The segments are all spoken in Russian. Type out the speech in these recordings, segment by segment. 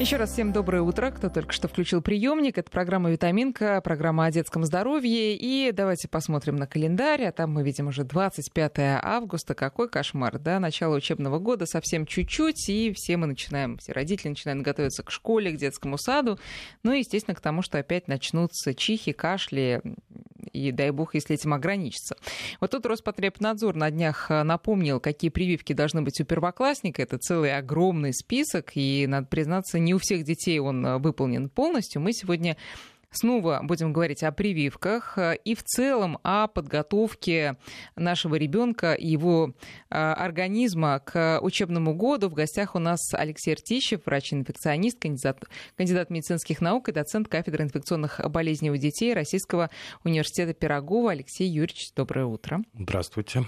Еще раз всем доброе утро, кто только что включил приемник. Это программа «Витаминка», программа о детском здоровье. И давайте посмотрим на календарь. А там мы видим уже 25 августа. Какой кошмар, да? Начало учебного года совсем чуть-чуть. И все мы начинаем, все родители начинают готовиться к школе, к детскому саду. Ну и, естественно, к тому, что опять начнутся чихи, кашли. И дай бог, если этим ограничиться. Вот тут Роспотребнадзор на днях напомнил, какие прививки должны быть у первоклассника. Это целый огромный список. И, надо признаться, не у всех детей он э, выполнен полностью. Мы сегодня Снова будем говорить о прививках э, и в целом о подготовке нашего ребенка и его э, организма к учебному году. В гостях у нас Алексей Артищев, врач-инфекционист, кандидат, кандидат медицинских наук и доцент кафедры инфекционных болезней у детей Российского университета Пирогова. Алексей Юрьевич, доброе утро. Здравствуйте.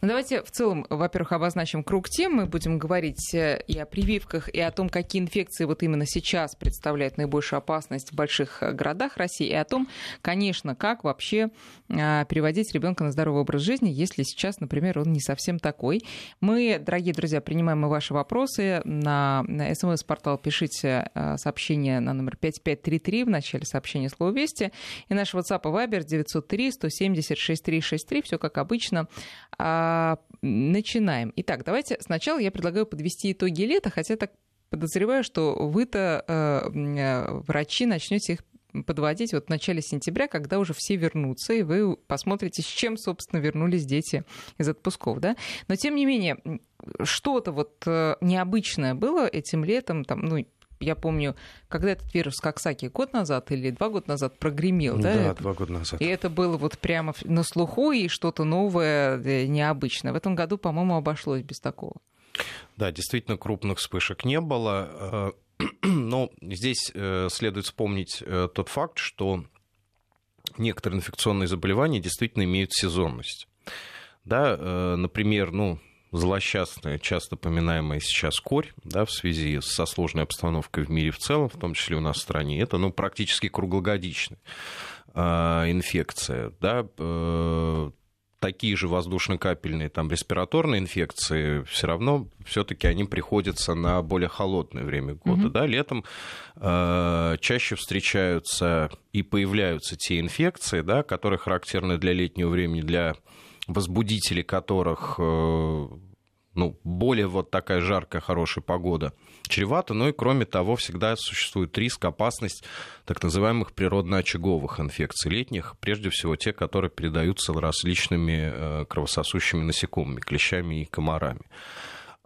Ну, давайте в целом, во-первых, обозначим круг тем. Мы будем говорить э, и о прививках, и о том, какие инфекции вот именно сейчас представляют наибольшую опасность в больших городах городах России и о том, конечно, как вообще а, переводить ребенка на здоровый образ жизни, если сейчас, например, он не совсем такой. Мы, дорогие друзья, принимаем и ваши вопросы. На, смс-портал пишите а, сообщение на номер 5533 в начале сообщения слово «Вести». И наш WhatsApp и Viber 903 170 6363. Все как обычно. А, начинаем. Итак, давайте сначала я предлагаю подвести итоги лета, хотя так подозреваю, что вы-то, э, э, врачи, начнете их подводить вот в начале сентября, когда уже все вернутся, и вы посмотрите, с чем, собственно, вернулись дети из отпусков, да. Но, тем не менее, что-то вот э, необычное было этим летом, там, ну, я помню, когда этот вирус Коксаки год назад или два года назад прогремел, да? Да, два года назад. И это было вот прямо на слуху и что-то новое, э, необычное. В этом году, по-моему, обошлось без такого. Да, действительно, крупных вспышек не было. Но здесь э, следует вспомнить э, тот факт, что некоторые инфекционные заболевания действительно имеют сезонность. Да, э, например, ну, злосчастная, часто поминаемая сейчас корь, да, в связи со сложной обстановкой в мире в целом, в том числе у нас в стране, это ну, практически круглогодичная инфекция. Да, такие же воздушно-капельные, там, респираторные инфекции, все равно все-таки они приходятся на более холодное время года. Mm-hmm. Да? Летом э, чаще встречаются и появляются те инфекции, да, которые характерны для летнего времени, для возбудителей которых э, ну, более вот такая жаркая, хорошая погода чревата. Ну и кроме того, всегда существует риск, опасность так называемых природно-очаговых инфекций летних, прежде всего те, которые передаются различными э, кровососущими насекомыми, клещами и комарами.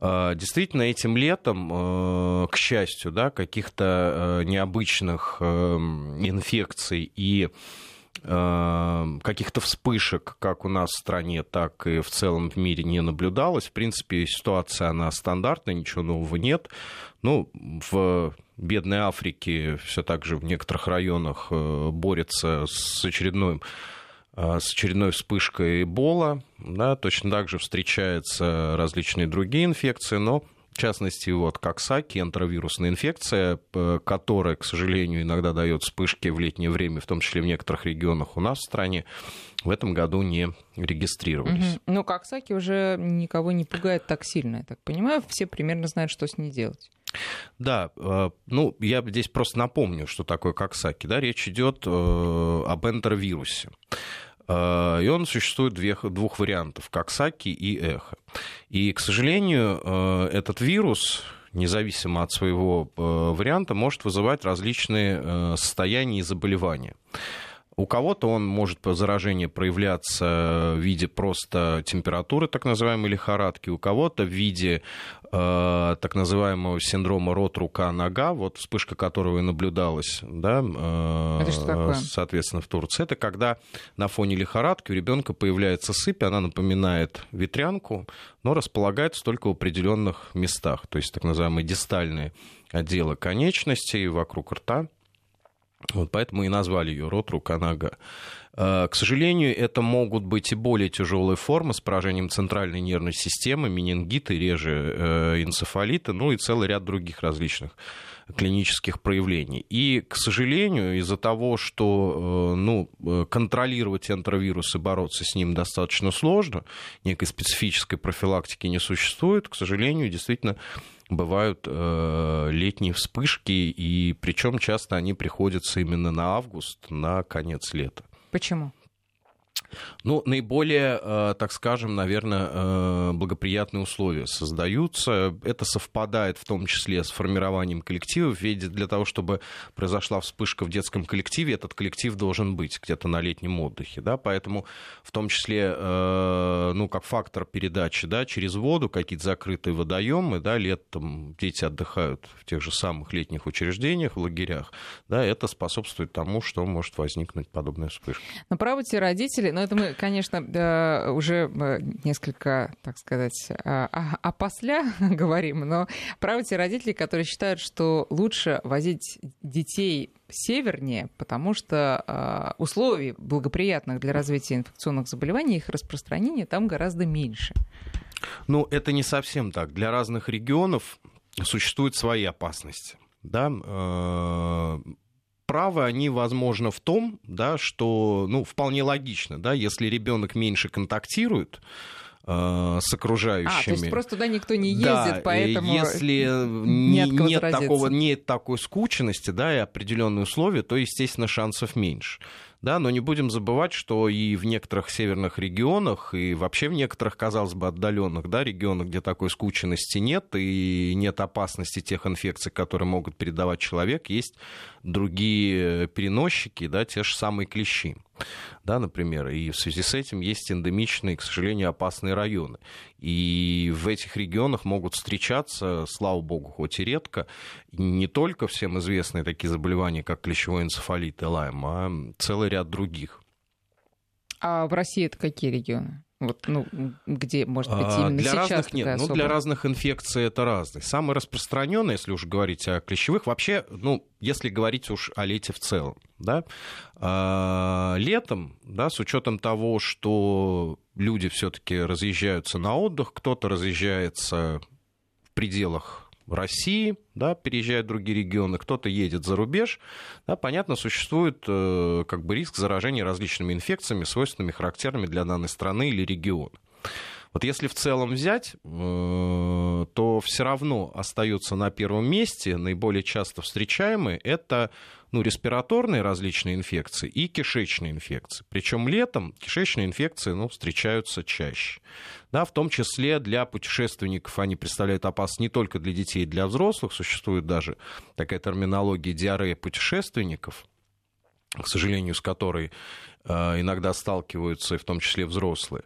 А, действительно, этим летом, э, к счастью, да, каких-то э, необычных эм, инфекций и каких-то вспышек, как у нас в стране, так и в целом в мире не наблюдалось. В принципе, ситуация, она стандартная, ничего нового нет. Ну, в бедной Африке все так же в некоторых районах э, борется с очередной э, с очередной вспышкой Эбола, да, точно так же встречаются различные другие инфекции, но в частности, вот коксаки, энтеровирусная инфекция, которая, к сожалению, иногда дает вспышки в летнее время, в том числе в некоторых регионах у нас в стране, в этом году не регистрировались. Угу. Но коксаки уже никого не пугает так сильно, я так понимаю. Все примерно знают, что с ней делать. Да, э, ну, я здесь просто напомню, что такое коксаки. Да, речь идет э, об энтеровирусе. Э, и он существует двух, двух вариантов, как Саки и Эхо. И, к сожалению, э, этот вирус, независимо от своего э, варианта, может вызывать различные состояния и заболевания. У кого-то он может по заражению проявляться в виде просто температуры, так называемой лихорадки, у кого-то в виде э, так называемого синдрома рот-рука-нога, вот вспышка которого и наблюдалась, да, э, Это что такое? соответственно, в Турции. Это когда на фоне лихорадки у ребенка появляется сыпь, она напоминает ветрянку, но располагается только в определенных местах, то есть так называемые дистальные отделы конечностей вокруг рта. Вот поэтому и назвали ее рот, рука, нога. К сожалению, это могут быть и более тяжелые формы с поражением центральной нервной системы, менингиты, реже э, энцефалиты, ну и целый ряд других различных клинических проявлений. И, к сожалению, из-за того, что э, ну, э, контролировать энтеровирус и бороться с ним достаточно сложно, некой специфической профилактики не существует, к сожалению, действительно бывают э, летние вспышки, и причем часто они приходятся именно на август, на конец лета. Почему? Ну, наиболее, э, так скажем, наверное, э, благоприятные условия создаются. Это совпадает в том числе с формированием коллективов. Ведь для того, чтобы произошла вспышка в детском коллективе, этот коллектив должен быть где-то на летнем отдыхе. Да? Поэтому в том числе, э, ну, как фактор передачи да, через воду, какие-то закрытые водоемы, да, летом дети отдыхают в тех же самых летних учреждениях, в лагерях, да, это способствует тому, что может возникнуть подобная вспышка. Но правы те родители, но это мы, конечно, уже э, несколько, так сказать, опосля говорим, но правы те родители, которые считают, что лучше возить детей севернее, потому что э, условий благоприятных для развития инфекционных заболеваний, их распространения там гораздо меньше. Ну, это не совсем так. Для разных регионов существуют свои опасности. Да? Э, правы они, возможно, в том, да, что, ну, вполне логично, да, если ребенок меньше контактирует, э, с окружающими. А, то есть просто туда никто не ездит, да, поэтому если не нет такого, нет такой скученности, да, и определенные условия, то, естественно, шансов меньше да, но не будем забывать, что и в некоторых северных регионах, и вообще в некоторых, казалось бы, отдаленных да, регионах, где такой скученности нет, и нет опасности тех инфекций, которые могут передавать человек, есть другие переносчики, да, те же самые клещи да, например, и в связи с этим есть эндемичные, к сожалению, опасные районы. И в этих регионах могут встречаться, слава богу, хоть и редко, не только всем известные такие заболевания, как клещевой энцефалит и лайм, а целый ряд других. А в России это какие регионы? Вот, ну, где, может быть, а, именно для сейчас разных нет. Особо... Ну, для разных инфекций это разные. Самый распространенный, если уж говорить о клещевых, вообще, ну, если говорить уж о лете в целом, да, а, летом, да, с учетом того, что люди все-таки разъезжаются на отдых, кто-то разъезжается в пределах России, да, переезжают в другие регионы, кто-то едет за рубеж, да, понятно, существует э, как бы риск заражения различными инфекциями, свойственными, характерными для данной страны или региона. Вот если в целом взять, э, то все равно остается на первом месте наиболее часто встречаемые это ну, респираторные различные инфекции и кишечные инфекции. Причем летом кишечные инфекции ну, встречаются чаще. Да, в том числе для путешественников они представляют опасность не только для детей, для взрослых. Существует даже такая терминология диарея путешественников, к сожалению, с которой э, иногда сталкиваются, и в том числе взрослые.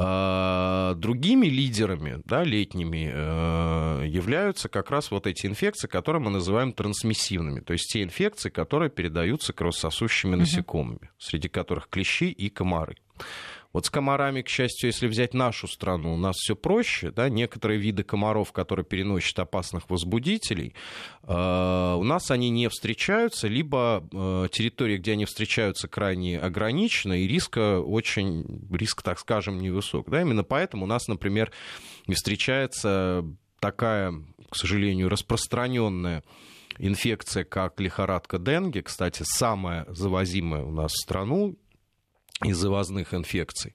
А, другими лидерами, да, летними, э, являются как раз вот эти инфекции, которые мы называем трансмиссивными, то есть те инфекции, которые передаются кровососущими насекомыми, среди которых клещи и комары. Вот с комарами, к счастью, если взять нашу страну, у нас все проще. Да? Некоторые виды комаров, которые переносят опасных возбудителей, э, у нас они не встречаются, либо э, территория, где они встречаются, крайне ограничена, и риск очень, риск, так скажем, невысок. Да? Именно поэтому у нас, например, не встречается такая, к сожалению, распространенная инфекция, как лихорадка Денге, кстати, самая завозимая у нас в страну, из завозных инфекций.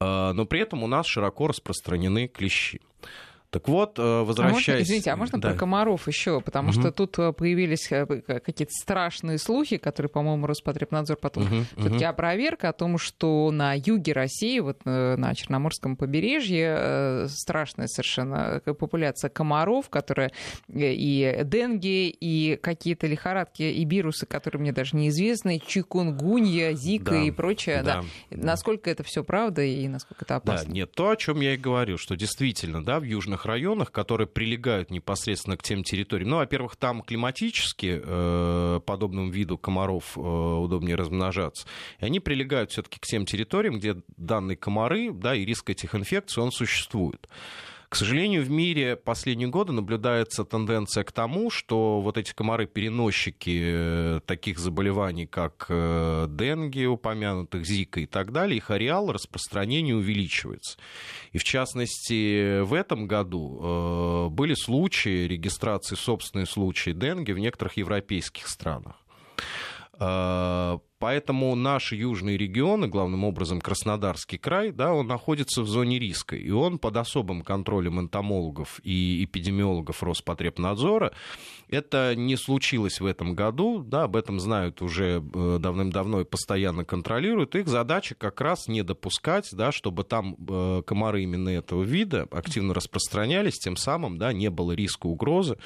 А, но при этом у нас широко распространены клещи. Так вот, э, возвращаясь... А можно, извините, а можно да. про комаров еще? Потому угу. что тут э, появились э, какие-то страшные слухи, которые, по-моему, Роспотребнадзор потом угу, все-таки угу. опроверг о том, что на юге России, вот на Черноморском побережье, страшная совершенно популяция комаров, которые и денги, и какие-то лихорадки, и вирусы, которые мне даже неизвестны, чикунгунья, зика да, и прочее. Да, да. Насколько это все правда и насколько это опасно? Да, нет, то, о чем я и говорю, что действительно, да, в южных районах, которые прилегают непосредственно к тем территориям. Ну, во-первых, там климатически э, подобному виду комаров э, удобнее размножаться. И они прилегают все-таки к тем территориям, где данные комары, да, и риск этих инфекций, он существует. К сожалению, в мире последние годы наблюдается тенденция к тому, что вот эти комары-переносчики э, таких заболеваний, как э, денги, упомянутых, зика и так далее, их ареал распространения увеличивается. И в частности, в этом году э, были случаи регистрации, собственные случаи денги в некоторых европейских странах. Поэтому наши южные регионы, главным образом Краснодарский край, да, он находится в зоне риска, и он под особым контролем энтомологов и эпидемиологов Роспотребнадзора. Это не случилось в этом году, да, об этом знают уже э, давным-давно и постоянно контролируют. Их задача как раз не допускать, да, чтобы там э, комары именно этого вида активно распространялись, тем самым да, не было риска угрозы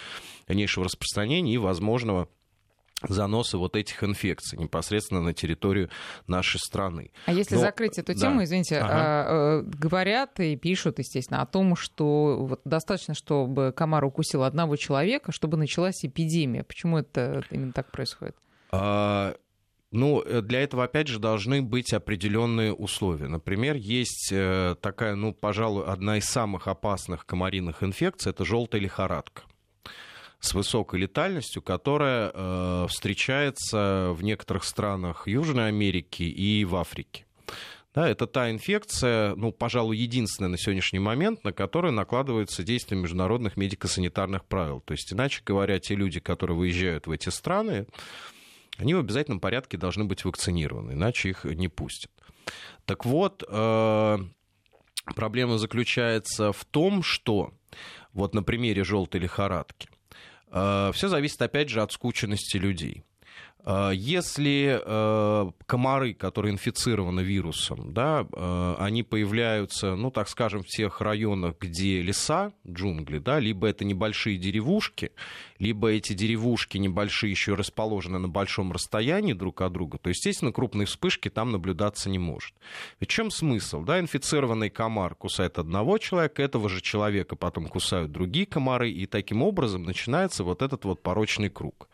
дальнейшего распространения и возможного заносы вот этих инфекций непосредственно на территорию нашей страны. А если Но, закрыть эту тему, да. извините, ага. А, э, говорят и пишут, естественно, о том, что вот достаточно, чтобы комар укусил одного человека, чтобы началась эпидемия. Почему это именно так происходит? А... Ну, э, для этого, опять же, должны быть определенные условия. Например, есть э, такая, ну, пожалуй, одна из самых опасных комариных инфекций – это желтая лихорадка с высокой летальностью, которая э, встречается в некоторых странах Южной Америки и в Африке. Да, это та инфекция, ну, пожалуй, единственная на сегодняшний момент, на которую накладывается действие международных медико-санитарных правил. То есть, иначе говоря, те люди, которые выезжают в эти страны, они в обязательном порядке должны быть вакцинированы, иначе их не пустят. Так вот, э, проблема заключается в том, что вот на примере желтой лихорадки Все зависит, опять же, от скученности людей. Э, если э, комары, которые инфицированы вирусом, да, э, они появляются, ну, так скажем, в тех районах, где леса, джунгли, да, либо это небольшие деревушки, либо эти деревушки небольшие еще расположены на большом расстоянии друг от друга, то, естественно, крупные вспышки там наблюдаться не может. В чем смысл? Да, инфицированный комар кусает одного человека, этого же человека потом кусают другие комары, и таким образом начинается вот этот вот порочный круг.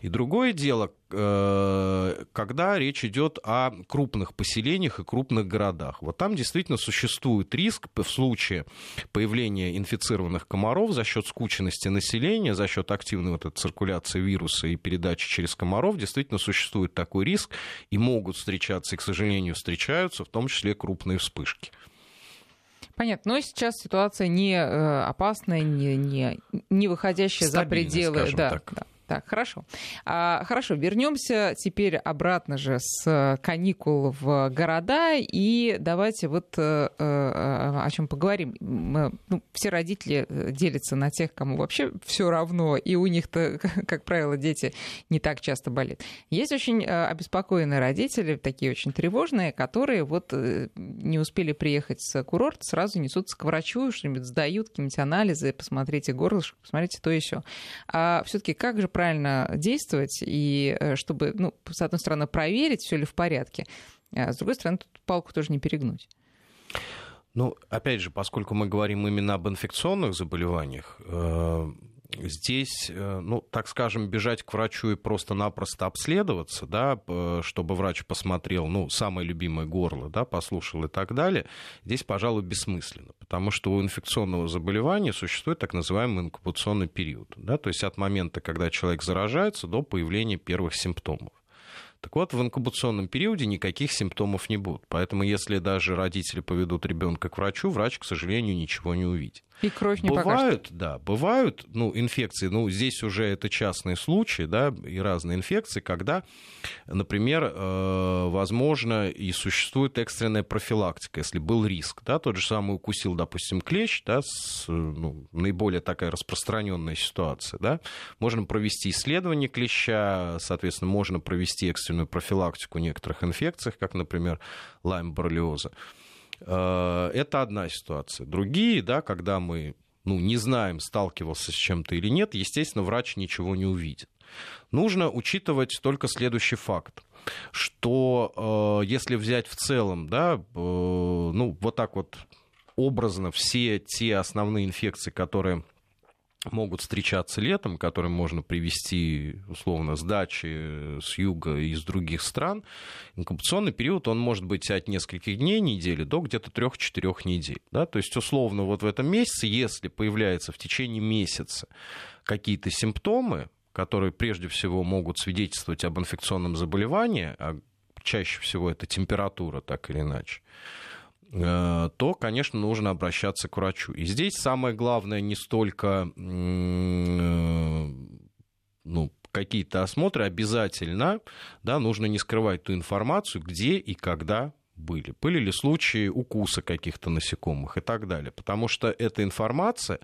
И другое дело, э, когда речь идет о крупных поселениях и крупных городах. Вот там действительно существует риск в случае появления инфицированных комаров за счет скученности населения, за счет активной вот этой циркуляции вируса и передачи через комаров, действительно существует такой риск, и могут встречаться, и, к сожалению, встречаются, в том числе крупные вспышки. Понятно. Но сейчас ситуация не э, опасная, не, не, не выходящая за пределы. Да, так. да. Так, хорошо. А, хорошо, вернемся теперь обратно же с каникул в города и давайте вот э, э, о чем поговорим. Мы, ну, все родители делятся на тех, кому вообще все равно, и у них-то, как правило, дети не так часто болеют. Есть очень э, обеспокоенные родители, такие очень тревожные, которые вот не успели приехать с курорта, сразу несутся к врачу, что-нибудь сдают, какие-нибудь анализы, посмотрите горлышко, посмотрите то еще. А все-таки как же правильно действовать, и э, чтобы, ну, с одной стороны, проверить, все ли в порядке, а с другой стороны, тут палку тоже не перегнуть. Ну, опять же, поскольку мы говорим именно об инфекционных заболеваниях, э, здесь, э, ну, так скажем, бежать к врачу и просто-напросто обследоваться, да, чтобы врач посмотрел, ну, самое любимое горло, да, послушал и так далее, здесь, пожалуй, бессмысленно, потому что у инфекционного заболевания существует так называемый инкубационный период, да, то есть от момента, когда человек заражается, до появления первых симптомов. Так вот, в инкубационном периоде никаких симптомов не будет. Поэтому, если даже родители поведут ребенка к врачу, врач, к сожалению, ничего не увидит. И кровь не бывают, покажет. да, бывают, ну, инфекции, ну, здесь уже это частные случаи, да, и разные инфекции, когда, например, э, возможно, и существует экстренная профилактика, если был риск, да, тот же самый укусил, допустим, клещ, да, с, ну, наиболее такая распространенная ситуация, да, можно провести исследование клеща, соответственно, можно провести экстренную профилактику некоторых инфекций, как, например, лайм-боррелиоза. Э, это одна ситуация. Другие, да, когда мы ну, не знаем, сталкивался с чем-то или нет, естественно, врач ничего не увидит. Нужно учитывать только следующий факт что э, если взять в целом, да, э, ну, вот так вот образно все те основные инфекции, которые могут встречаться летом, которым можно привести, условно, с дачи, с юга и из других стран, инкубационный период, он может быть от нескольких дней, недели, до где-то трех-четырех недель. Да? То есть, условно, вот в этом месяце, если появляются в течение месяца какие-то симптомы, которые прежде всего могут свидетельствовать об инфекционном заболевании, а чаще всего это температура, так или иначе, то, конечно, нужно обращаться к врачу. И здесь самое главное не столько э, ну, какие-то осмотры, обязательно да, нужно не скрывать ту информацию, где и когда были. Были ли случаи укуса каких-то насекомых и так далее. Потому что эта информация,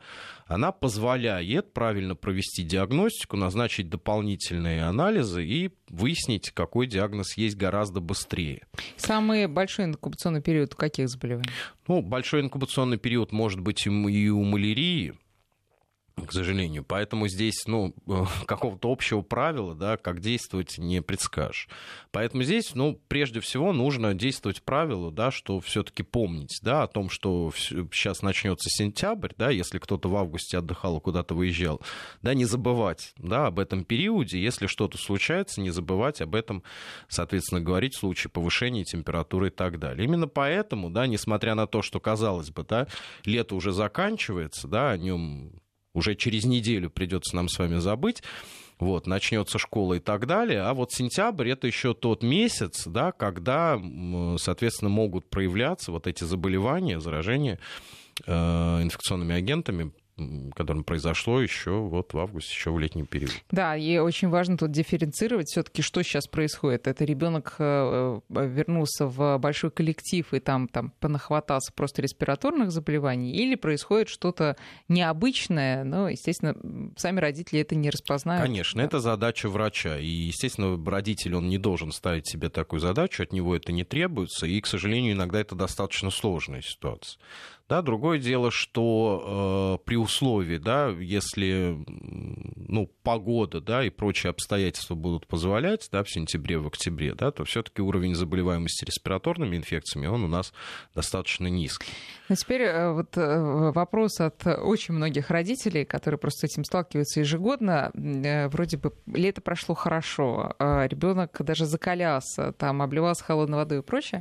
она позволяет правильно провести диагностику, назначить дополнительные анализы и выяснить, какой диагноз есть гораздо быстрее. Самый большой инкубационный период у каких заболеваний? Ну, большой инкубационный период может быть и у малярии, к сожалению. Поэтому здесь, ну, какого-то общего правила, да, как действовать, не предскажешь. Поэтому здесь, ну, прежде всего нужно действовать правилу, да, что все-таки помнить, да, о том, что сейчас начнется сентябрь, да, если кто-то в августе отдыхал куда-то выезжал, да, не забывать, да, об этом периоде, если что-то случается, не забывать об этом, соответственно, говорить в случае повышения температуры и так далее. Именно поэтому, да, несмотря на то, что, казалось бы, да, лето уже заканчивается, да, о нем уже через неделю придется нам с вами забыть, вот, начнется школа и так далее. А вот сентябрь это еще тот месяц, да, когда, соответственно, могут проявляться вот эти заболевания, заражения э, инфекционными агентами которым произошло еще вот в августе, еще в летний период. Да, и очень важно тут дифференцировать все-таки, что сейчас происходит. Это ребенок э, э, вернулся в большой коллектив и там, там понахватался просто респираторных заболеваний, или происходит что-то необычное, но, естественно, сами родители это не распознают. Конечно, это задача врача, и, естественно, родитель, он не должен ставить себе такую задачу, от него это не требуется, и, к сожалению, иногда это достаточно сложная ситуация. Да, другое дело, что э, при условии, да, если ну, погода да, и прочие обстоятельства будут позволять да, в сентябре, в октябре, да, то все-таки уровень заболеваемости респираторными инфекциями он у нас достаточно низкий. Но теперь э, вот э, вопрос от очень многих родителей, которые просто с этим сталкиваются ежегодно. Э, вроде бы лето прошло хорошо, а ребенок даже закалялся, там обливался холодной водой и прочее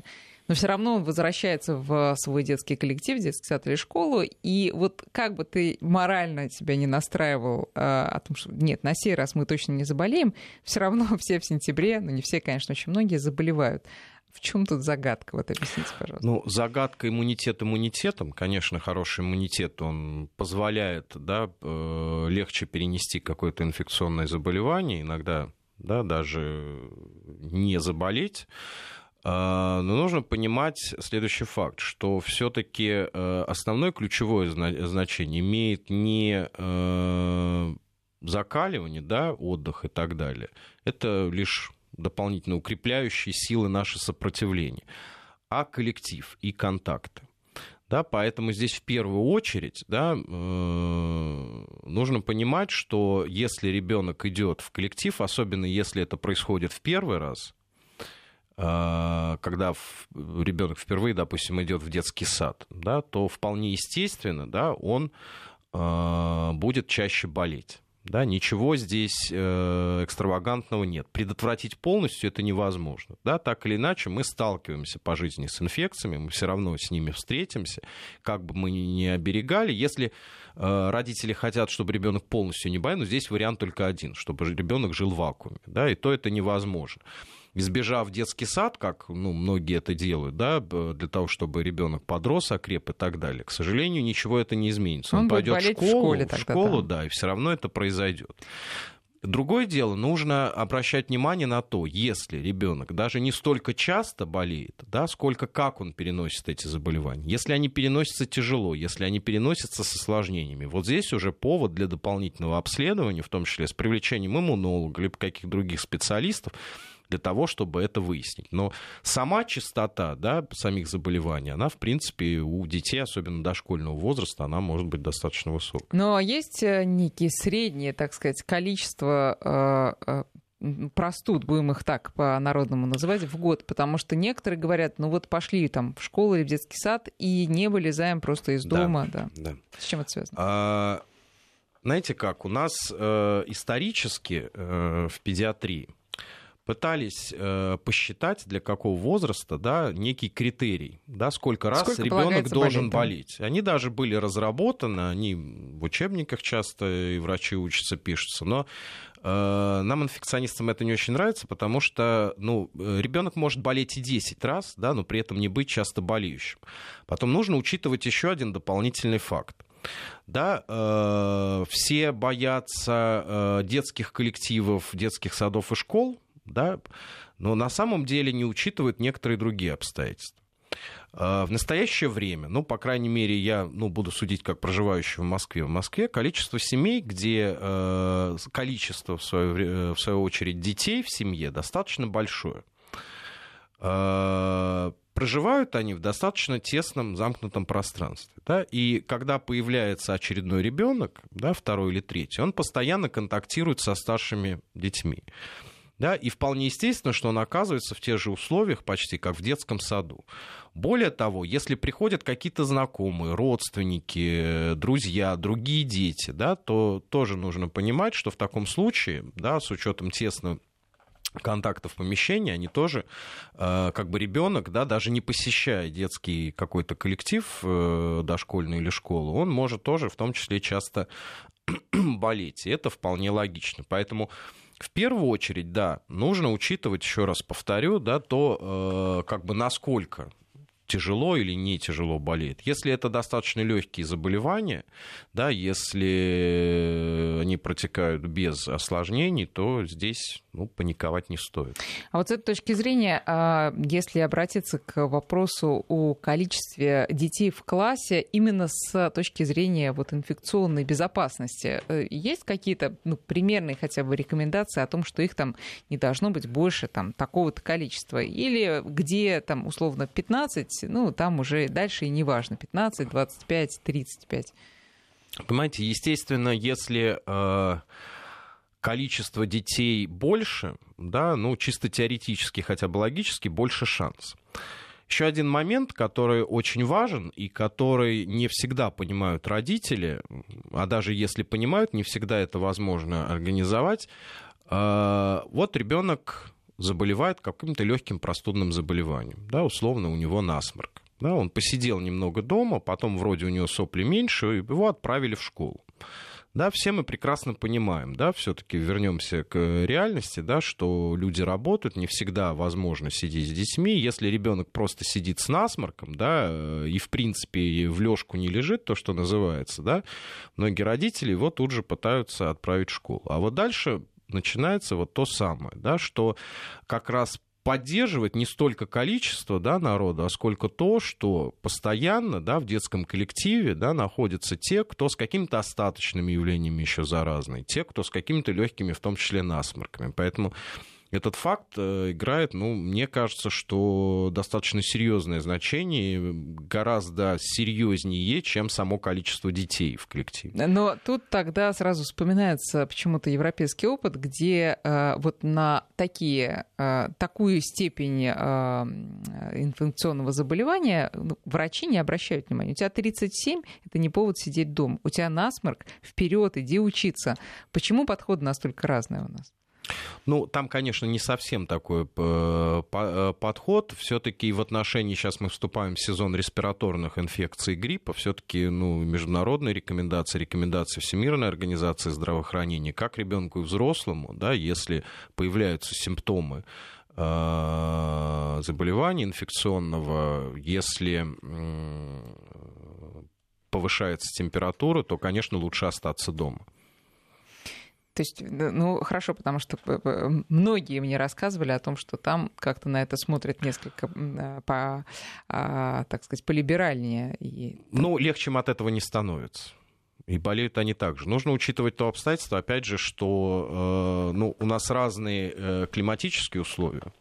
но все равно он возвращается в свой детский коллектив, детский сад или школу, и вот как бы ты морально себя не настраивал э, о том, что нет, на сей раз мы точно не заболеем, все равно все в сентябре, ну не все, конечно, очень многие заболевают. В чем тут загадка? Вот объясните, пожалуйста. Ну, загадка иммунитет иммунитетом. Конечно, хороший иммунитет, он позволяет да, э, легче перенести какое-то инфекционное заболевание, иногда да, даже не заболеть. А, но нужно понимать следующий факт, что все-таки э, основное ключевое значение имеет не э, закаливание, да, отдых и так далее. Это лишь дополнительно укрепляющие силы наше сопротивление, а коллектив и контакты. Да, поэтому здесь в первую очередь да, э, нужно понимать, что если ребенок идет в коллектив, особенно если это происходит в первый раз, когда ребенок впервые, допустим, идет в детский сад, да, то вполне естественно, да, он а, будет чаще болеть. Да, ничего здесь э, экстравагантного нет. Предотвратить полностью это невозможно. Да, так или иначе, мы сталкиваемся по жизни с инфекциями, мы все равно с ними встретимся, как бы мы ни оберегали. Если э, родители хотят, чтобы ребенок полностью не болел, но здесь вариант только один, чтобы ребенок жил в вакууме. Да, и то это невозможно избежав детский сад, как ну, многие это делают, да, для того, чтобы ребенок подрос, окреп и так далее, к сожалению, ничего это не изменится. Он, Он пойдет в школу, в, школе, в школу, да, и все равно это произойдет. Другое дело, нужно обращать внимание на то, если ребенок даже не столько часто болеет, да, сколько как он переносит эти заболевания. Если они переносятся тяжело, если они переносятся с осложнениями, вот здесь уже повод для дополнительного обследования, в том числе с привлечением иммунолога либо каких-то других специалистов, для того, чтобы это выяснить. Но сама частота да, самих заболеваний, она, в принципе, у детей, особенно дошкольного возраста, она может быть достаточно высокой. Но есть э, некие средние, так сказать, количество э, э, простуд, будем их так по-народному называть, в год, потому что некоторые говорят, ну вот пошли там в школу или в детский сад и не вылезаем просто из дома. Да, да. да. С чем это связано? А, знаете как, у нас э, исторически э, в педиатрии пытались э, посчитать для какого возраста да, некий критерий, да, сколько раз сколько ребенок должен болеть. Да? Они даже были разработаны, они в учебниках часто и врачи учатся, пишутся, но э, нам, инфекционистам, это не очень нравится, потому что ну, ребенок может болеть и 10 раз, да, но при этом не быть часто болеющим. Потом нужно учитывать еще один дополнительный факт. Да, э, все боятся э, детских коллективов, детских садов и школ, да, но на самом деле не учитывают некоторые другие обстоятельства. Э, в настоящее время, ну, по крайней мере, я ну, буду судить как проживающий в Москве. В Москве количество семей, где э, количество, в свою, в свою очередь, детей в семье достаточно большое. Э, проживают они в достаточно тесном, замкнутом пространстве. Да? И когда появляется очередной ребенок, да, второй или третий, он постоянно контактирует со старшими детьми. Да, и вполне естественно, что он оказывается в тех же условиях, почти как в детском саду. Более того, если приходят какие-то знакомые, родственники, друзья, другие дети, да, то тоже нужно понимать, что в таком случае, да, с учетом тесно контактов в помещении, они тоже, э, как бы ребенок, да, даже не посещая детский какой-то коллектив э, дошкольный или школу, он может тоже в том числе часто болеть. И это вполне логично. Поэтому в первую очередь, да, нужно учитывать, еще раз повторю, да, то, э, как бы насколько тяжело или не тяжело болеет. Если это достаточно легкие заболевания, да, если они протекают без осложнений, то здесь ну, паниковать не стоит. А вот с этой точки зрения, а, если обратиться к вопросу о количестве детей в классе именно с точки зрения вот инфекционной безопасности, э, есть какие-то ну, примерные хотя бы рекомендации о том, что их там не должно быть больше там, такого-то количества? Или где там условно 15, ну там уже дальше и не важно, 15, 25, 35? Понимаете, естественно, если э, количество детей больше, да, ну, чисто теоретически, хотя бы логически, больше шанс. Еще один момент, который очень важен и который не всегда понимают родители, а даже если понимают, не всегда это возможно организовать. А, вот ребенок заболевает каким-то легким простудным заболеванием, да, условно у него насморк. Да, он посидел немного дома, потом вроде у него сопли меньше, его отправили в школу. Да, все мы прекрасно понимаем, да, все-таки вернемся к реальности, да, что люди работают, не всегда возможно сидеть с детьми. Если ребенок просто сидит с насморком, да, э, и в принципе в лёжку не лежит, то, что называется, да, многие родители его тут же пытаются отправить в школу. А вот дальше начинается вот то самое, да, что как раз поддерживать не столько количество да, народа, а сколько то, что постоянно да, в детском коллективе да, находятся те, кто с какими-то остаточными явлениями еще заразные, те, кто с какими-то легкими, в том числе насморками. Поэтому этот факт э, играет, ну, мне кажется, что достаточно серьезное значение, гораздо серьезнее, чем само количество детей в коллективе. Но тут тогда сразу вспоминается почему-то европейский опыт, где э, вот на такие, э, такую степень э, инфекционного заболевания ну, врачи не обращают внимания. У тебя 37 это не повод сидеть дома. У тебя насморк, вперед, иди учиться. Почему подходы настолько разные у нас? Ну, там, конечно, не совсем такой э, э, подход. Все-таки в отношении, сейчас мы вступаем в сезон респираторных инфекций гриппа, все-таки ну, международные рекомендации, рекомендации Всемирной организации здравоохранения, как ребенку и взрослому, да, если появляются симптомы э, заболевания инфекционного, если повышается температура, то, конечно, лучше остаться дома. То есть, ну, хорошо, потому что многие мне рассказывали о том, что там как-то на это смотрят несколько а, по, а, так сказать, полиберальнее. И... Ну, легче от этого не становится. И болеют они также. Нужно учитывать то обстоятельство, опять же, что э, ну, у нас разные э, климатические условия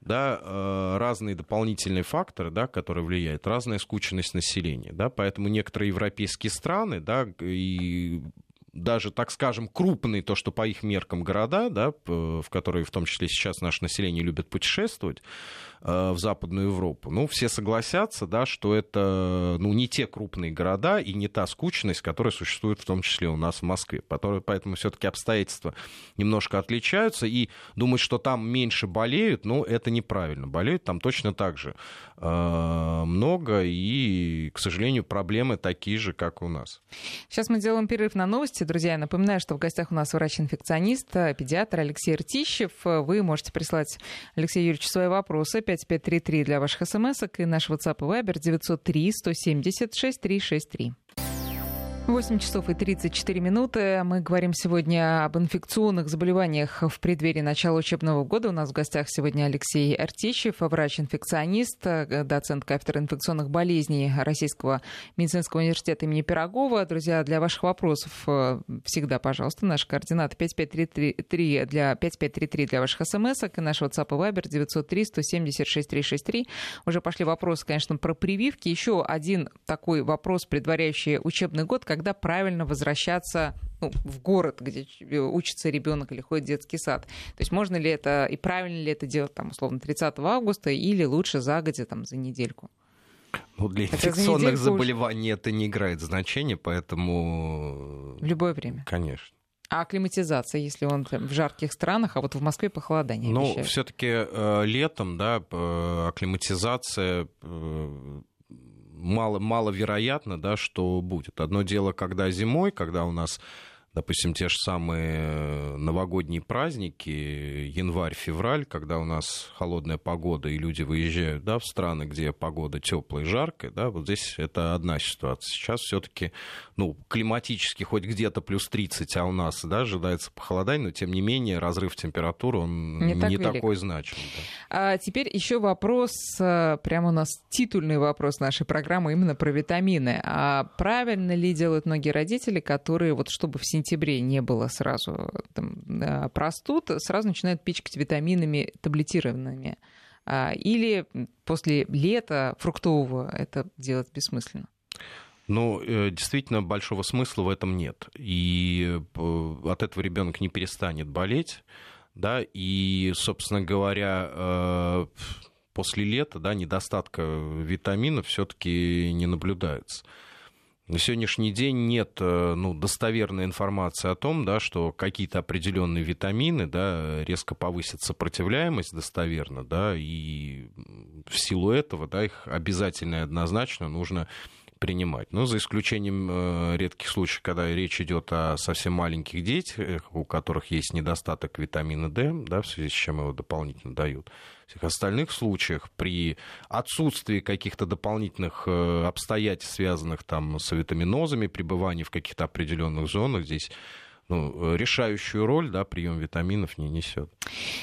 да, э, разные дополнительные факторы, да, которые влияют, разная скученность населения, да, поэтому некоторые европейские страны, да, и даже, так скажем, крупные, то, что по их меркам города, да, в которые в том числе сейчас наше население любит путешествовать, Э, в Западную Европу. Ну, все согласятся, да, что это ну, не те крупные города и не та скучность, которая существует в том числе у нас в Москве. Поэтому все-таки обстоятельства немножко отличаются. И думать, что там меньше болеют, ну, это неправильно. Болеют там точно так же э, много, и, к сожалению, проблемы такие же, как у нас. Сейчас мы делаем перерыв на новости. Друзья, я напоминаю, что в гостях у нас врач-инфекционист, педиатр Алексей Ртищев. Вы можете прислать Алексею Юрьевичу свои вопросы 5533 для ваших смс и наш WhatsApp и Viber 903 170 6363. 8 часов и 34 минуты. Мы говорим сегодня об инфекционных заболеваниях в преддверии начала учебного года. У нас в гостях сегодня Алексей Артищев, врач-инфекционист, доцент кафедры инфекционных болезней Российского медицинского университета имени Пирогова. Друзья, для ваших вопросов э, всегда, пожалуйста, наши координаты 5533 для 5533 для ваших смс и наш WhatsApp и Viber 903 176 363. Уже пошли вопросы, конечно, про прививки. Еще один такой вопрос, предваряющий учебный год, как когда правильно возвращаться ну, в город, где учится ребенок или ходит детский сад. То есть можно ли это и правильно ли это делать, там, условно, 30 августа или лучше загодя, там, за недельку? Ну, для инфекционных заболеваний это не играет значения, поэтому... В любое время? Конечно. А акклиматизация, если он в жарких странах, а вот в Москве похолодание Ну, все-таки э, летом, да, э, акклиматизация э, мало, маловероятно, да, что будет. Одно дело, когда зимой, когда у нас допустим, те же самые э, новогодние праздники, январь-февраль, когда у нас холодная погода, и люди выезжают да, в страны, где погода теплая и жаркая, да, вот здесь это одна ситуация. Сейчас все-таки, ну, климатически хоть где-то плюс 30, а у нас, да, ожидается похолодание, но тем не менее разрыв температуры, он не, так не такой значимый. Да. А теперь еще вопрос, э, прямо у нас титульный вопрос нашей программы именно про витамины. А правильно ли делают многие родители, которые вот чтобы в сентябре сентябре не было сразу там, простуд, сразу начинают пичкать витаминами таблетированными. А, или после лета фруктового это делать бессмысленно? Ну, э, действительно, большого смысла в этом нет. И э, от этого ребенок не перестанет болеть. Да, и, собственно говоря, э, после лета да, недостатка витаминов все-таки не наблюдается. На сегодняшний день нет э, ну, достоверной информации о том, да, что какие-то определенные витамины да, резко повысят сопротивляемость достоверно, да, и в силу этого да, их обязательно и однозначно нужно принимать. Но за исключением э, редких случаев, когда речь идет о совсем маленьких детях, у которых есть недостаток витамина D, да, в связи с чем его дополнительно дают. В всех остальных случаях при отсутствии каких-то дополнительных э, обстоятельств, связанных там с витаминозами, пребывании в каких-то определенных зонах, здесь ну, решающую роль да, прием витаминов не несет.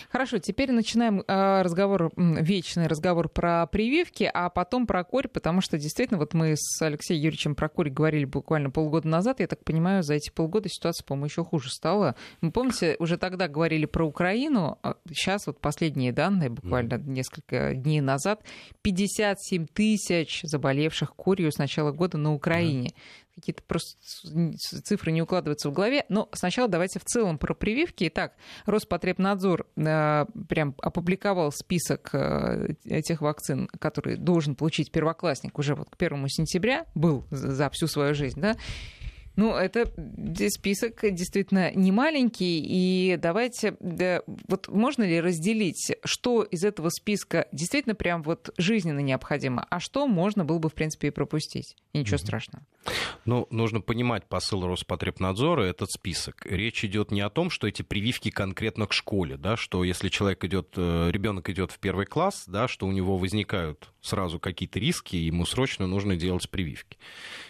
Хорошо, теперь начинаем а, разговор, вечный разговор про прививки, а потом про корь, потому что действительно вот мы с Алексеем Юрьевичем про корь говорили буквально полгода назад. Я так понимаю, за эти полгода ситуация, по-моему, еще хуже стала. Вы помните, уже тогда говорили про Украину, а сейчас вот последние данные, буквально mm. несколько дней назад, 57 тысяч заболевших корью с начала года на Украине. Mm какие-то просто цифры не укладываются в голове. Но сначала давайте в целом про прививки. Итак, Роспотребнадзор э, прям опубликовал список э, тех вакцин, которые должен получить первоклассник уже вот к первому сентября, был за всю свою жизнь, да, ну, это список действительно не маленький, и давайте, да, вот можно ли разделить, что из этого списка действительно прям вот жизненно необходимо, а что можно было бы, в принципе, и пропустить, и ничего mm-hmm. страшного. Ну, нужно понимать посыл Роспотребнадзора, этот список. Речь идет не о том, что эти прививки конкретно к школе, да, что если человек идет, э, ребенок идет в первый класс, да, что у него возникают сразу какие-то риски, и ему срочно нужно делать прививки.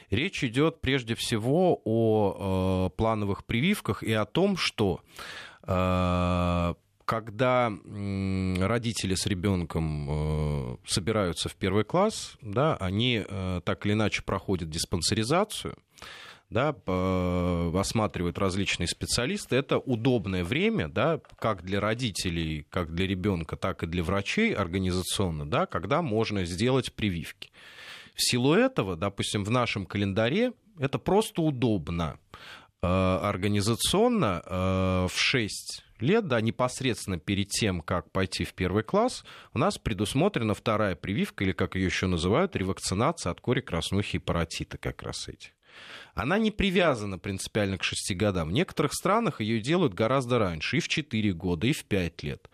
Речь идет прежде всего о э, плановых прививках и о том, что э, когда родители с ребенком э, собираются в первый класс, да, они э, так или иначе проходят диспансеризацию, да, осматривают различные специалисты. Это удобное время, да, как для родителей, как для ребенка, так и для врачей организационно, да, когда можно сделать прививки. В силу этого, допустим, в нашем календаре это просто удобно э, организационно в 6 лет, да, непосредственно перед тем, как пойти в первый класс, у нас предусмотрена вторая прививка, или как ее еще называют, ревакцинация от кори, краснухи и паротита как раз этих. Она не привязана принципиально к 6 годам. В некоторых странах ее делают гораздо раньше, и в 4 года, и в 5 лет.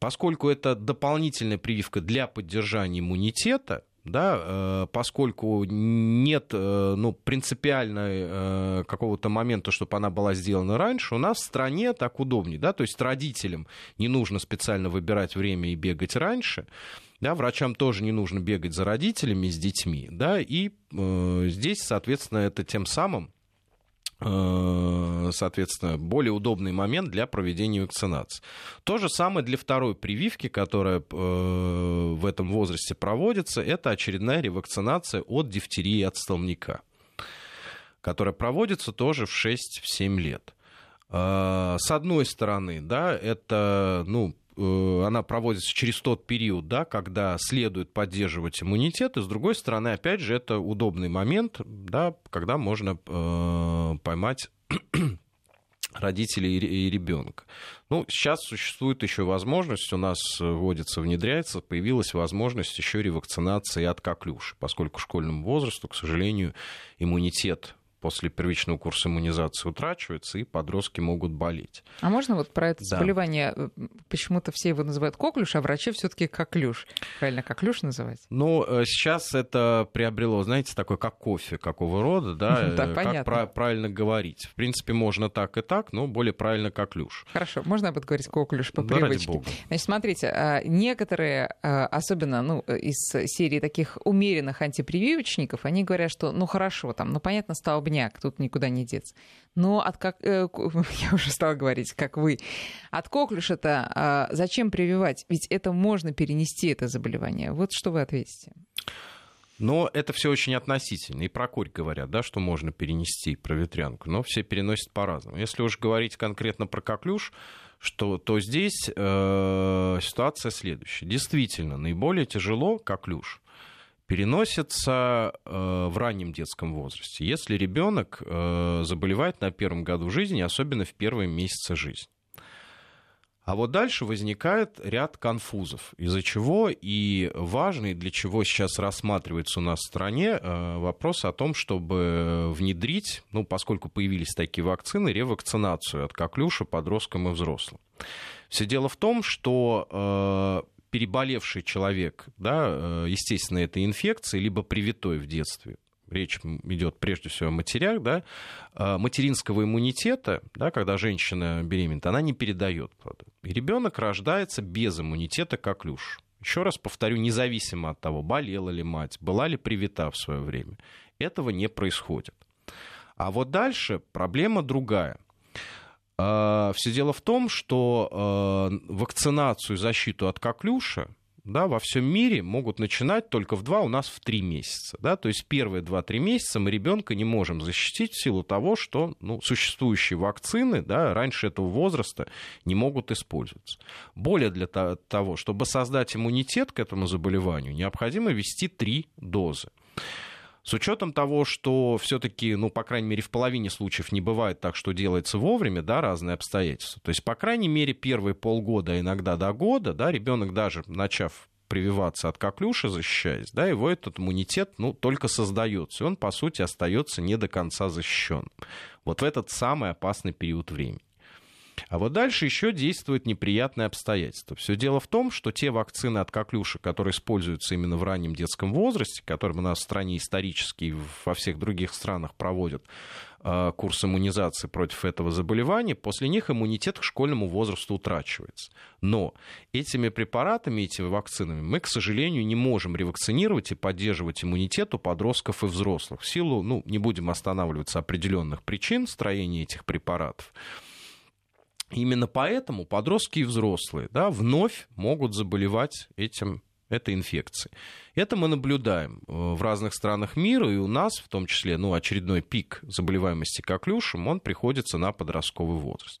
Поскольку это дополнительная прививка для поддержания иммунитета, да, э, поскольку нет э, ну, принципиально э, какого-то момента, чтобы она была сделана раньше, у нас в стране так удобнее, да, то есть родителям не нужно специально выбирать время и бегать раньше, да, врачам тоже не нужно бегать за родителями с детьми, да, и э, здесь, соответственно, это тем самым соответственно, более удобный момент для проведения вакцинации. То же самое для второй прививки, которая э, в этом возрасте проводится, это очередная ревакцинация от дифтерии от столбняка, которая проводится тоже в 6-7 лет. Э, с одной стороны, да, это, ну, она проводится через тот период, да, когда следует поддерживать иммунитет, и с другой стороны, опять же, это удобный момент, да, когда можно э, поймать родителей и ребенка. Ну, сейчас существует еще возможность, у нас вводится, внедряется, появилась возможность еще ревакцинации от коклюши, поскольку школьному возрасту, к сожалению, иммунитет после первичного курса иммунизации утрачивается, и подростки могут болеть. А можно вот про это да. заболевание, э, почему-то все его называют коклюш, а врачи все таки коклюш. Правильно, коклюш называть? Ну, э, сейчас это приобрело, знаете, такое как кофе какого рода, да, да э, как правильно говорить. В принципе, можно так и так, но более правильно коклюш. Хорошо, можно об этом говорить коклюш по да, привычке. Значит, смотрите, а, некоторые, а, особенно ну, из серии таких умеренных антипрививочников, они говорят, что ну хорошо, там, ну понятно, стало бы столбняк, тут никуда не деться. Но от как... Э, я уже стала говорить, как вы. От коклюша-то а, зачем прививать? Ведь это можно перенести, это заболевание. Вот что вы ответите. Но это все очень относительно. И про корь говорят, да, что можно перенести, про ветрянку. Но все переносят по-разному. Если уж говорить конкретно про коклюш, что, то здесь э, ситуация следующая. Действительно, наиболее тяжело коклюш переносится э, в раннем детском возрасте, если ребенок э, заболевает на первом году жизни, особенно в первые месяцы жизни. А вот дальше возникает ряд конфузов, из-за чего и важный, для чего сейчас рассматривается у нас в стране э, вопрос о том, чтобы внедрить, ну, поскольку появились такие вакцины, ревакцинацию от коклюша подросткам и взрослым. Все дело в том, что переболевший человек, да, э, естественно, этой инфекцией, либо привитой в детстве, речь идет прежде всего о матерях, да, э, материнского иммунитета, да, когда женщина беременна, она не передает. И ребенок рождается без иммунитета, как люш. Еще раз повторю, независимо от того, болела ли мать, была ли привита в свое время, этого не происходит. А вот дальше проблема другая. А, Все дело в том, что а, вакцинацию, защиту от коклюша да, во всем мире могут начинать только в два, у нас в три месяца. Да? То есть первые два-три месяца мы ребенка не можем защитить в силу того, что ну, существующие вакцины да, раньше этого возраста не могут использоваться. Более для того, чтобы создать иммунитет к этому заболеванию, необходимо ввести три дозы. С учетом того, что все-таки, ну, по крайней мере, в половине случаев не бывает так, что делается вовремя, да, разные обстоятельства. То есть, по крайней мере, первые полгода, а иногда до года, да, ребенок даже начав прививаться от коклюша, защищаясь, да, его этот иммунитет, ну, только создается, и он, по сути, остается не до конца защищен. Вот в этот самый опасный период времени. А вот дальше еще действует неприятное обстоятельство. Все дело в том, что те вакцины от коклюша, которые используются именно в раннем детском возрасте, которые у нас в стране исторически и во всех других странах проводят а, курс иммунизации против этого заболевания, после них иммунитет к школьному возрасту утрачивается. Но этими препаратами, этими вакцинами мы, к сожалению, не можем ревакцинировать и поддерживать иммунитет у подростков и взрослых в силу, ну, не будем останавливаться, определенных причин строения этих препаратов. Именно поэтому подростки и взрослые да, вновь могут заболевать этим этой инфекцией. Это мы наблюдаем э, в разных странах мира, и у нас, в том числе, ну, очередной пик заболеваемости коклюшем, он приходится на подростковый возраст.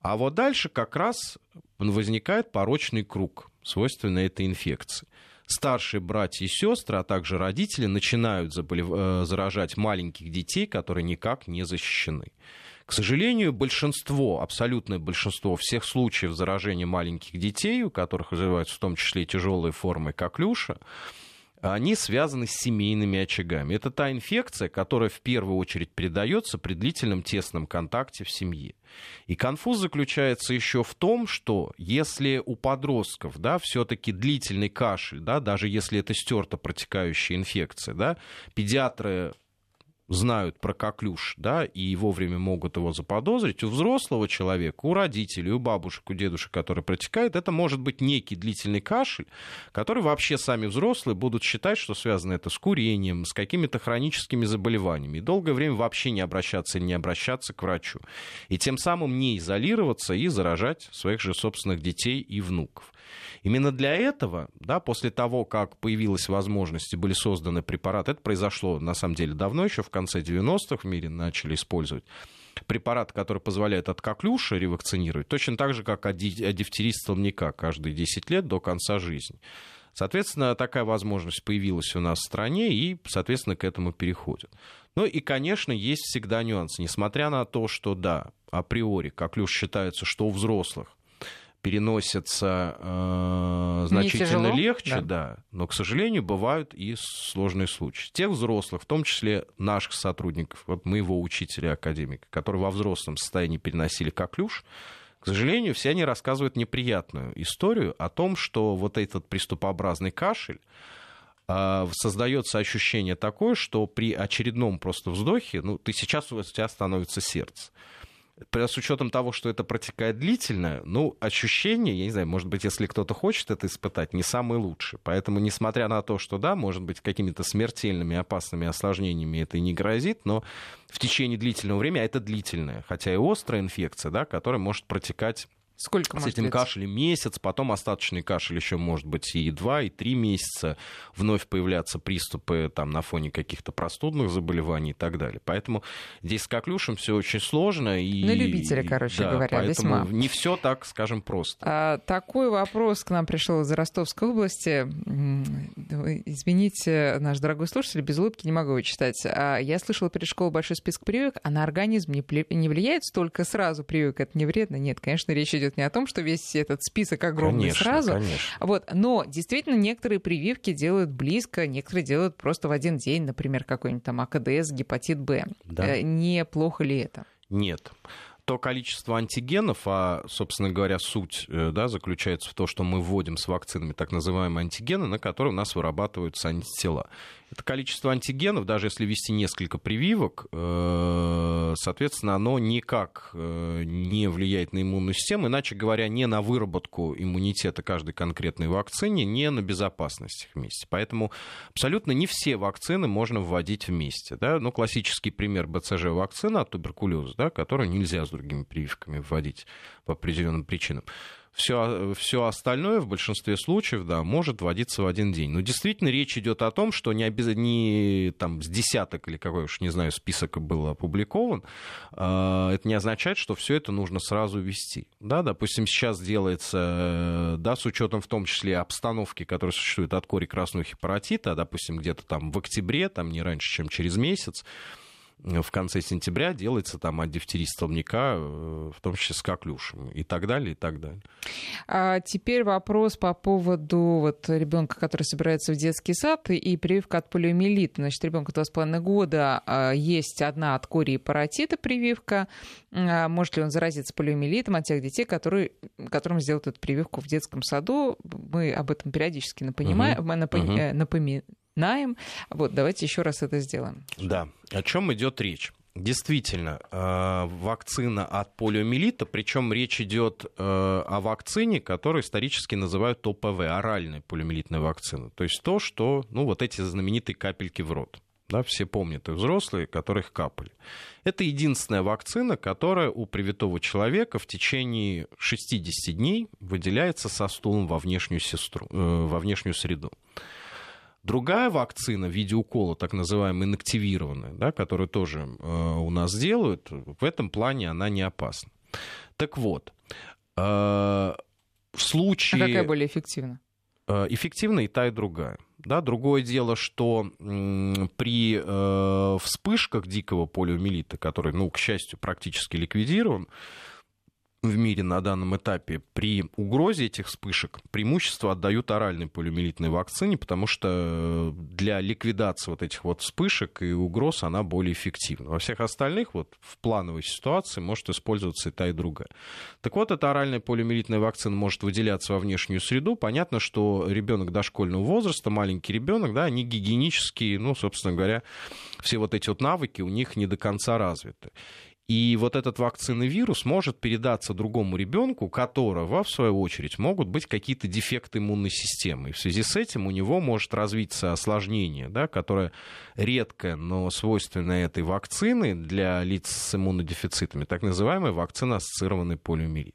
А вот дальше как раз возникает порочный круг, свойственный этой инфекции. Старшие братья и сестры, а также родители начинают заболев... Э, заражать маленьких детей, которые никак не защищены. К сожалению, большинство, абсолютное большинство всех случаев заражения маленьких детей, у которых развиваются в том числе тяжелые формы коклюша, они связаны с семейными очагами. Это та инфекция, которая в первую очередь передается при длительном тесном контакте в семье. И конфуз заключается еще в том, что если у подростков да, все-таки длительный кашель, да, даже если это стерто протекающая инфекция, да, педиатры знают про коклюш, да, и вовремя могут его заподозрить, у взрослого человека, у родителей, у бабушек, у дедушек, который протекает, это может быть некий длительный кашель, который вообще сами взрослые будут считать, что связано это с курением, с какими-то хроническими заболеваниями, и долгое время вообще не обращаться или не обращаться к врачу. И тем самым не изолироваться и заражать своих же собственных детей и внуков. Именно для этого, да, после того, как появилась возможность и были созданы препараты, это произошло на самом деле давно, еще в конце 90-х в мире начали использовать препарат, который позволяет от коклюша ревакцинировать, точно так же, как от дифтерии столбняка каждые 10 лет до конца жизни. Соответственно, такая возможность появилась у нас в стране, и, соответственно, к этому переходят. Ну и, конечно, есть всегда нюансы. Несмотря на то, что, да, априори коклюш считается, что у взрослых переносятся э, значительно легче, да. да, но, к сожалению, бывают и сложные случаи. Тех взрослых, в том числе наших сотрудников, вот моего учителя, академика, которые во взрослом состоянии переносили коклюш, к сожалению, все они рассказывают неприятную историю о том, что вот этот приступообразный кашель э, создается ощущение такое, что при очередном просто вздохе, ну, ты сейчас у тебя становится сердце с учетом того, что это протекает длительно, ну, ощущение, я не знаю, может быть, если кто-то хочет это испытать, не самое лучшее. Поэтому, несмотря на то, что, да, может быть, какими-то смертельными, опасными осложнениями это и не грозит, но в течение длительного времени, а это длительная, хотя и острая инфекция, да, которая может протекать Сколько с этим кашлем месяц, потом остаточный кашель еще может быть и два, и три месяца, вновь появляться приступы там, на фоне каких-то простудных заболеваний и так далее. Поэтому здесь с коклюшем все очень сложно. И, На любителя, короче да, говоря, весьма. Не все так, скажем, просто. А, такой вопрос к нам пришел из Ростовской области. Извините, наш дорогой слушатель, без улыбки не могу его читать. А, я слышала перед школой большой список прививок, а на организм не, не влияет столько сразу прививок? Это не вредно? Нет, конечно, речь идет идет не о том, что весь этот список огромный конечно, сразу. Конечно. Вот. Но действительно некоторые прививки делают близко, некоторые делают просто в один день, например, какой-нибудь там АКДС, гепатит Б. Да. Э, неплохо ли это? Нет то количество антигенов, а, собственно говоря, суть э, да, заключается в том, что мы вводим с вакцинами так называемые антигены, на которые у нас вырабатываются антитела. Это количество антигенов, даже если ввести несколько прививок, э, соответственно, оно никак э, не влияет на иммунную систему, иначе говоря, не на выработку иммунитета каждой конкретной вакцине, не на безопасность их вместе. Поэтому абсолютно не все вакцины можно вводить вместе. Да? Ну, классический пример БЦЖ-вакцина от туберкулеза, да, которую нельзя с другими прививками вводить по определенным причинам все, все остальное в большинстве случаев, да, может вводиться в один день. Но действительно речь идет о том, что не, обез... не там, с десяток или какой уж, не знаю, список был опубликован, э, это не означает, что все это нужно сразу ввести. Да, допустим, сейчас делается, да, с учетом в том числе обстановки, которая существует от кори красного хепатита, допустим, где-то там в октябре, там не раньше, чем через месяц, в конце сентября делается там от дифтерии столбняка, э, в том числе с коклюшем и так далее, и так далее. А теперь вопрос по поводу вот ребенка, который собирается в детский сад и прививка от полиомиелита. Значит, ребенку 2,5 года а, есть одна от кори и паротита прививка. А может ли он заразиться полиомиелитом от тех детей, которые, которым сделают эту прививку в детском саду? Мы об этом периодически напоминаем, угу. напоминаем, напоминаем Наем. Вот, давайте еще раз это сделаем. Да. О чем идет речь? Действительно, э, вакцина от полиомиелита, причем речь идет э, о вакцине, которую исторически называют ОПВ, оральная полиомиелитная вакцина. То есть то, что, ну, вот эти знаменитые капельки в рот. Да, все помнят, и взрослые, которых капали. Это единственная вакцина, которая у привитого человека в течение 60 дней выделяется со стулом во внешнюю, сестру, э, во внешнюю среду. Другая вакцина в виде укола, так называемая инактивированная, да, которую тоже э, у нас делают, в этом плане она не опасна. Так вот, э, в случае... А какая более эффективна? Э, эффективна и та, и другая. Да, другое дело, что при э, вспышках дикого полиомиелита, который, ну, к счастью, практически ликвидирован, в мире на данном этапе при угрозе этих вспышек преимущество отдают оральной полиомиелитной вакцине, потому что для ликвидации вот этих вот вспышек и угроз она более эффективна. Во всех остальных вот в плановой ситуации может использоваться и та, и другая. Так вот, эта оральная полиомиелитная вакцина может выделяться во внешнюю среду. Понятно, что ребенок дошкольного возраста, маленький ребенок, да, они гигиенические, ну, собственно говоря, все вот эти вот навыки у них не до конца развиты. И вот этот вакцинный вирус может передаться другому ребенку, которого, в свою очередь, могут быть какие-то дефекты иммунной системы. И в связи с этим у него может развиться осложнение, да, которое редкое, но свойственное этой вакцины для лиц с иммунодефицитами, так называемая вакцина-ассоциированный полиомиелит.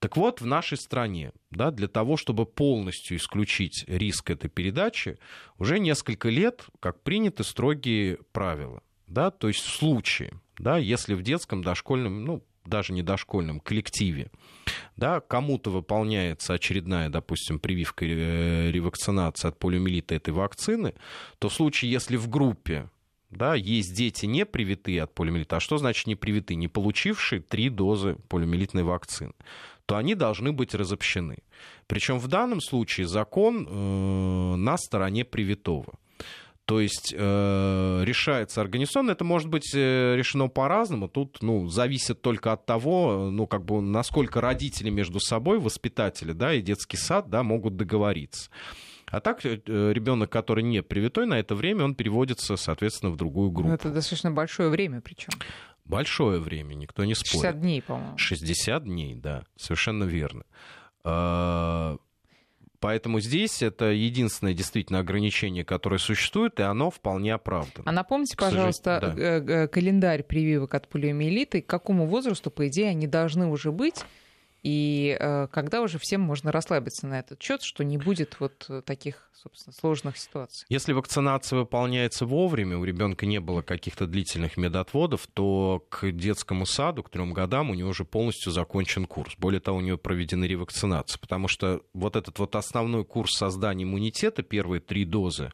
Так вот, в нашей стране, да, для того, чтобы полностью исключить риск этой передачи, уже несколько лет, как приняты строгие правила. Да, то есть в случае, да, если в детском, дошкольном, ну, даже не дошкольном коллективе, да, кому-то выполняется очередная, допустим, прививка, э, ревакцинация от полиомиелита этой вакцины, то в случае, если в группе да, есть дети не привитые от полиомиелита, а что значит не привитые? Не получившие три дозы полиомиелитной вакцины, то они должны быть разобщены. Причем в данном случае закон э, на стороне привитого. То есть э, решается организационно, это может быть э, решено по-разному. Тут ну, зависит только от того, ну, как бы, насколько родители между собой, воспитатели да, и детский сад да, могут договориться. А так э, ребенок, который не привитой на это время, он переводится, соответственно, в другую группу. это достаточно большое время причем. Большое время, никто не спорит. 60 дней, по-моему. 60 дней, да, совершенно верно. Поэтому здесь это единственное действительно ограничение, которое существует, и оно вполне оправдано. А напомните, пожалуйста, да. Э, э, календарь прививок от полиомиелита, к какому возрасту, по идее, они должны уже быть? И э, когда уже всем можно расслабиться на этот счет, что не будет вот таких, собственно, сложных ситуаций. Если вакцинация выполняется вовремя, у ребенка не было каких-то длительных медотводов, то к детскому саду, к трем годам у него уже полностью закончен курс. Более того, у него проведена ревакцинация, потому что вот этот вот основной курс создания иммунитета, первые три дозы,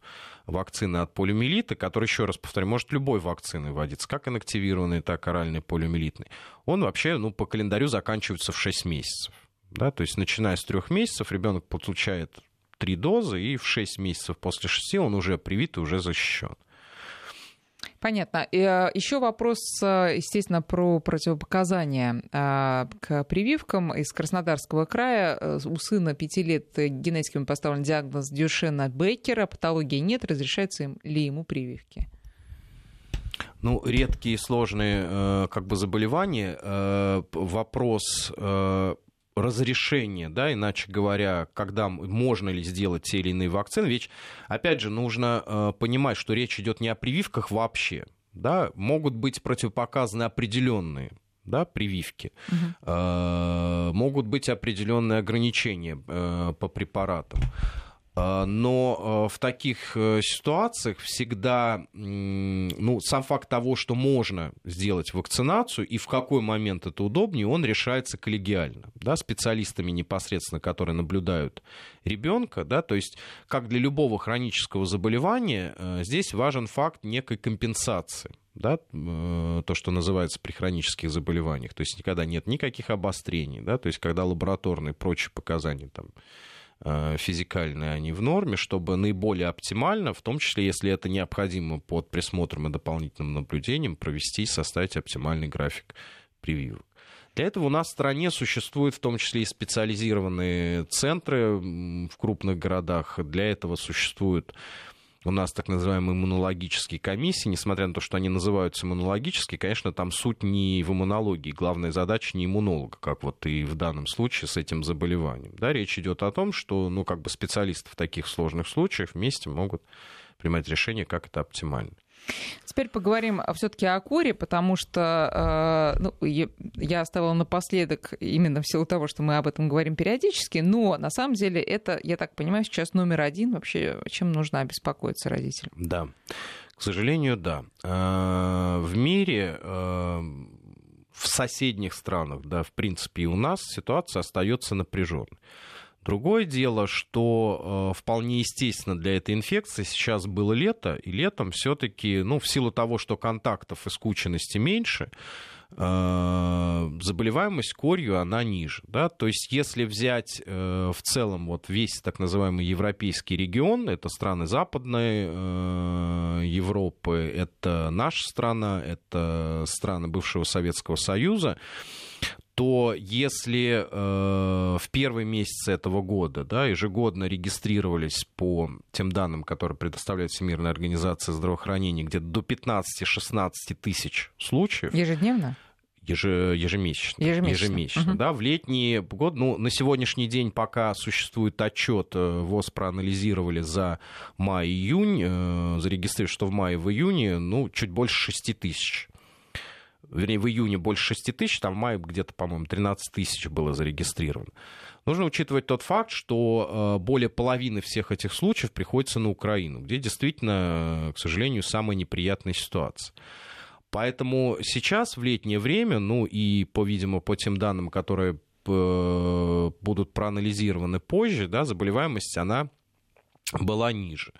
вакцины от полиомиелита, который, еще раз повторю, может любой вакциной вводиться, как инактивированный, так и оральный полиомиелитный, он вообще ну, по календарю заканчивается в 6 месяцев. Да? То есть, начиная с трех месяцев, ребенок получает три дозы, и в 6 месяцев после 6 он уже привит и уже защищен. Понятно. Э, Еще вопрос, э, естественно, про противопоказания э, к прививкам из Краснодарского края. У сына пяти лет генетиками поставлен диагноз Дюшена Беккера. Патологии нет. Разрешаются ли ему прививки? Ну, редкие сложные как бы заболевания. Вопрос разрешение, да, иначе говоря, когда можно ли сделать те или иные вакцины, ведь, опять же, нужно э, понимать, что речь идет не о прививках вообще, да, могут быть противопоказаны определенные да, прививки, угу. э, могут быть определенные ограничения э, по препаратам. А, но э, в таких э, ситуациях всегда ну, сам факт того, что можно сделать вакцинацию и в какой момент это удобнее, он решается коллегиально, да, специалистами непосредственно, которые наблюдают ребенка, да, то есть как для любого хронического заболевания э, здесь важен факт некой компенсации да, то, что называется при хронических заболеваниях, то есть никогда нет никаких обострений, да, то есть когда лабораторные прочие показания там физикальные, они в норме, чтобы наиболее оптимально, в том числе, если это необходимо под присмотром и дополнительным наблюдением, провести и составить оптимальный график прививок. Для этого у нас в стране существуют в том числе и специализированные центры в крупных городах. Для этого существуют у нас так называемые иммунологические комиссии, несмотря на то, что они называются иммунологические, конечно, там суть не в иммунологии, главная задача не иммунолога, как вот и в данном случае с этим заболеванием. Да, речь идет о том, что ну, как бы специалисты в таких сложных случаях вместе могут принимать решение, как это оптимально. Теперь поговорим все-таки о коре, потому что э, ну, я оставила напоследок именно в силу того, что мы об этом говорим периодически, но на самом деле это, я так понимаю, сейчас номер один вообще, чем нужно обеспокоиться родителям. Да, к сожалению, да. Э, в мире в соседних странах, да, в принципе, и у нас ситуация остается напряженной. Другое дело, что э, вполне естественно для этой инфекции сейчас было лето, и летом все-таки, ну, в силу того, что контактов и скученности меньше, э, заболеваемость корью, она ниже. Да? То есть если взять э, в целом вот весь так называемый европейский регион, это страны Западной э, Европы, это наша страна, это страны бывшего Советского Союза, то если э, в первые месяцы этого года да, ежегодно регистрировались по тем данным, которые предоставляет Всемирная организация здравоохранения, где-то до 15-16 тысяч случаев. Ежедневно? Еже, ежемесячно. Ежемесячно. ежемесячно Мгм. да, в летний год, ну, на сегодняшний день пока существует отчет, э, ВОЗ проанализировали за май-июнь, э, зарегистрировали, что в мае в июне, ну, чуть больше 6 тысяч. Вернее, в июне больше 6 тысяч, там в мае где-то, по-моему, 13 тысяч было зарегистрировано. Нужно учитывать тот факт, что э, более половины всех этих случаев приходится на Украину, где действительно, э, к сожалению, самая неприятная ситуация. Поэтому сейчас, в летнее время, ну и, по, видимо, по тем данным, которые э, будут проанализированы позже, да, заболеваемость, она была ниже.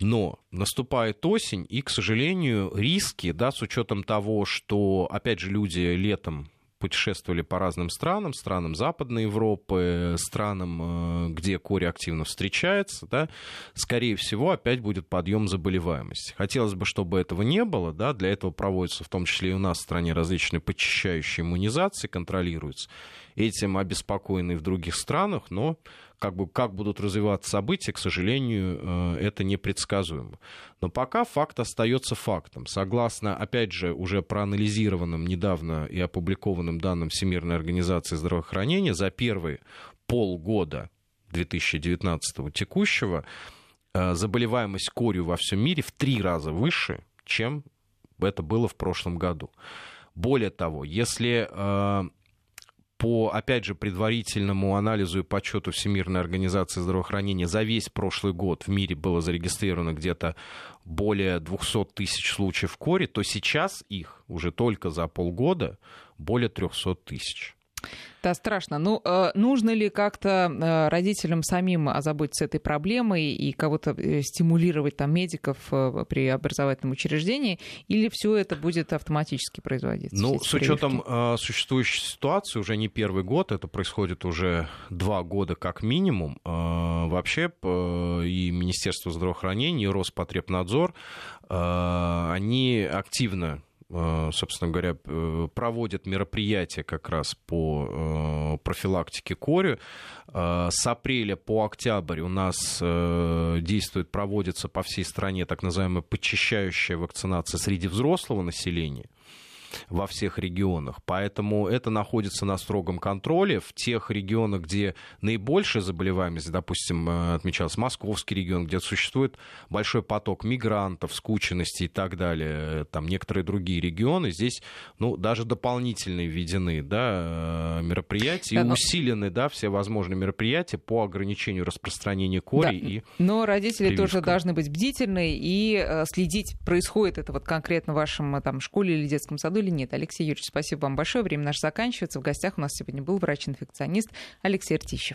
Но наступает осень, и, к сожалению, риски, да, с учетом того, что, опять же, люди летом путешествовали по разным странам, странам Западной Европы, странам, э, где корь активно встречается, да, скорее всего, опять будет подъем заболеваемости. Хотелось бы, чтобы этого не было, да, для этого проводятся в том числе и у нас в стране различные почищающие иммунизации, контролируются. Этим обеспокоены и в других странах, но как, бы, как будут развиваться события, к сожалению, э, это непредсказуемо. Но пока факт остается фактом. Согласно, опять же, уже проанализированным недавно и опубликованным данным Всемирной организации здравоохранения, за первые полгода 2019 текущего э, заболеваемость корью во всем мире в три раза выше, чем это было в прошлом году. Более того, если э, по, опять же, предварительному анализу и подсчету Всемирной организации здравоохранения за весь прошлый год в мире было зарегистрировано где-то более 200 тысяч случаев кори, то сейчас их уже только за полгода более 300 тысяч. Да, страшно. Ну, э, нужно ли как-то э, родителям самим озаботиться этой проблемой и кого-то э, стимулировать там медиков при образовательном учреждении, или все это будет автоматически производиться? Ну, с учетом э, существующей ситуации, уже не первый год, это происходит уже два года как минимум. Э, вообще э, и Министерство здравоохранения, и Роспотребнадзор, они активно собственно говоря, э, проводят мероприятия как раз по э, профилактике кори. Э, С апреля по октябрь у нас э, действует, проводится по всей стране так называемая подчищающая вакцинация среди взрослого населения во всех регионах. Поэтому это находится на строгом контроле. В тех регионах, где наибольшая заболеваемость, допустим, э, отмечался Московский регион, где существует большой поток мигрантов, скученности и так далее, там некоторые другие регионы, здесь ну, даже дополнительные введены да, э, мероприятия Да, и но- усилены да, все возможные мероприятия по ограничению распространения кори. Да, и Но родители тоже прививкам. должны быть бдительны и э, следить, происходит это вот конкретно в вашем э, там, школе или детском саду или нет. Алексей Юрьевич, спасибо вам большое. Время наше заканчивается. В гостях у нас сегодня был врач-инфекционист Алексей Ртищев.